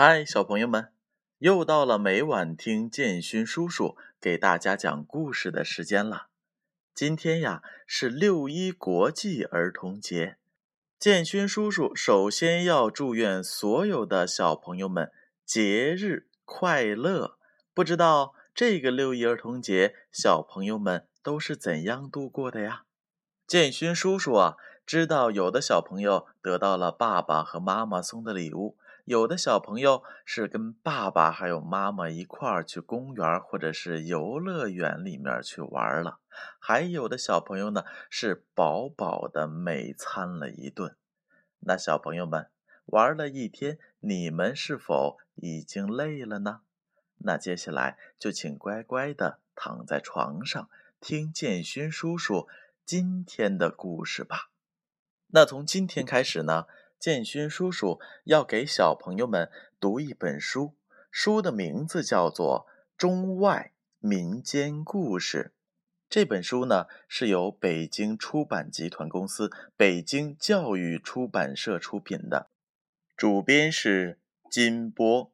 嗨，小朋友们，又到了每晚听建勋叔叔给大家讲故事的时间了。今天呀是六一国际儿童节，建勋叔叔首先要祝愿所有的小朋友们节日快乐。不知道这个六一儿童节，小朋友们都是怎样度过的呀？建勋叔叔啊，知道有的小朋友得到了爸爸和妈妈送的礼物。有的小朋友是跟爸爸还有妈妈一块儿去公园或者是游乐园里面去玩了，还有的小朋友呢是饱饱的美餐了一顿。那小朋友们玩了一天，你们是否已经累了呢？那接下来就请乖乖的躺在床上听建勋叔叔今天的故事吧。那从今天开始呢？建勋叔叔要给小朋友们读一本书，书的名字叫做《中外民间故事》。这本书呢是由北京出版集团公司、北京教育出版社出品的，主编是金波。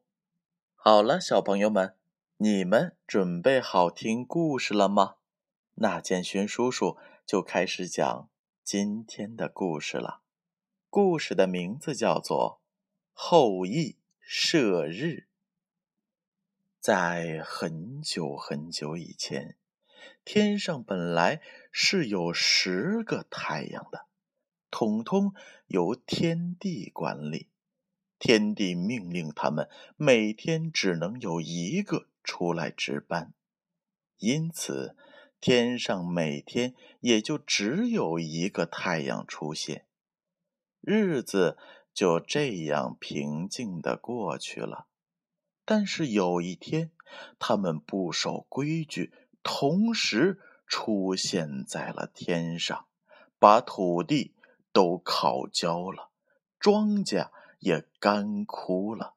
好了，小朋友们，你们准备好听故事了吗？那建勋叔叔就开始讲今天的故事了。故事的名字叫做《后羿射日》。在很久很久以前，天上本来是有十个太阳的，统统由天帝管理。天帝命令他们每天只能有一个出来值班，因此天上每天也就只有一个太阳出现。日子就这样平静的过去了，但是有一天，他们不守规矩，同时出现在了天上，把土地都烤焦了，庄稼也干枯了，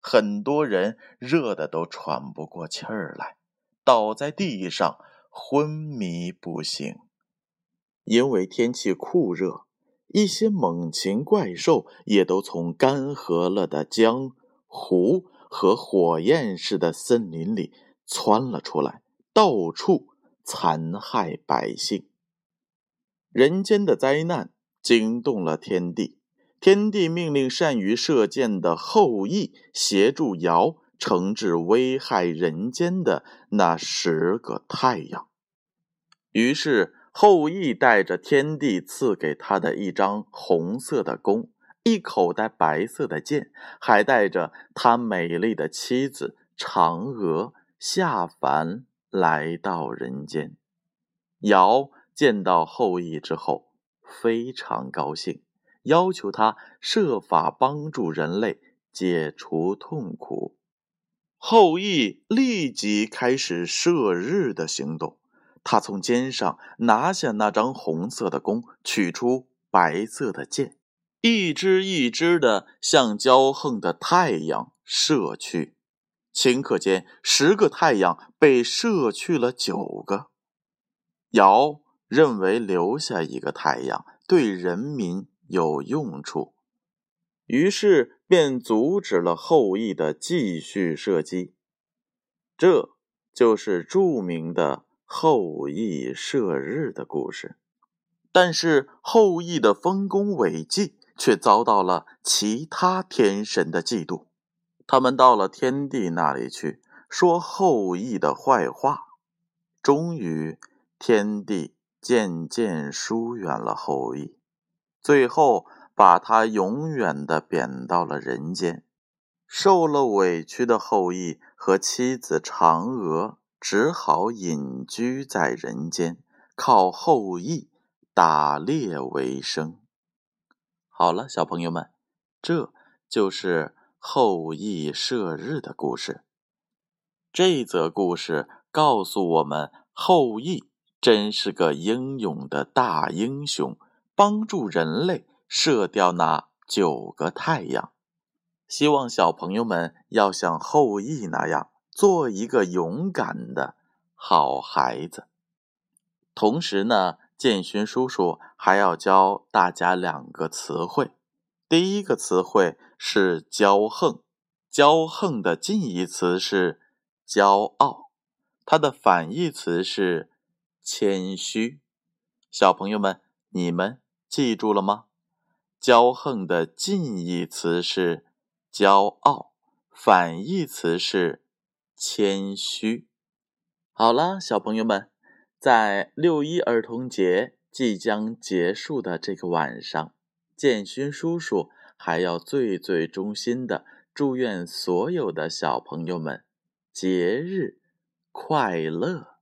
很多人热的都喘不过气儿来，倒在地上昏迷不醒。因为天气酷热。一些猛禽怪兽也都从干涸了的江、湖和火焰似的森林里窜了出来，到处残害百姓。人间的灾难惊动了天帝，天帝命令善于射箭的后羿协助尧惩治危害人间的那十个太阳。于是。后羿带着天帝赐给他的一张红色的弓，一口袋白色的箭，还带着他美丽的妻子嫦娥下凡来到人间。尧见到后羿之后非常高兴，要求他设法帮助人类解除痛苦。后羿立即开始射日的行动。他从肩上拿下那张红色的弓，取出白色的箭，一支一支的向骄横的太阳射去。顷刻间，十个太阳被射去了九个。尧认为留下一个太阳对人民有用处，于是便阻止了后羿的继续射击。这就是著名的。后羿射日的故事，但是后羿的丰功伟绩却遭到了其他天神的嫉妒。他们到了天帝那里去说后羿的坏话，终于天帝渐渐疏远了后羿，最后把他永远的贬到了人间。受了委屈的后羿和妻子嫦娥。只好隐居在人间，靠后羿打猎为生。好了，小朋友们，这就是后羿射日的故事。这则故事告诉我们，后羿真是个英勇的大英雄，帮助人类射掉那九个太阳。希望小朋友们要像后羿那样。做一个勇敢的好孩子。同时呢，建勋叔叔还要教大家两个词汇。第一个词汇是骄横，骄横的近义词是骄傲，它的反义词是谦虚。小朋友们，你们记住了吗？骄横的近义词是骄傲，反义词是谦虚。好啦，小朋友们，在六一儿童节即将结束的这个晚上，建勋叔叔还要最最衷心的。祝愿所有的小朋友们节日快乐！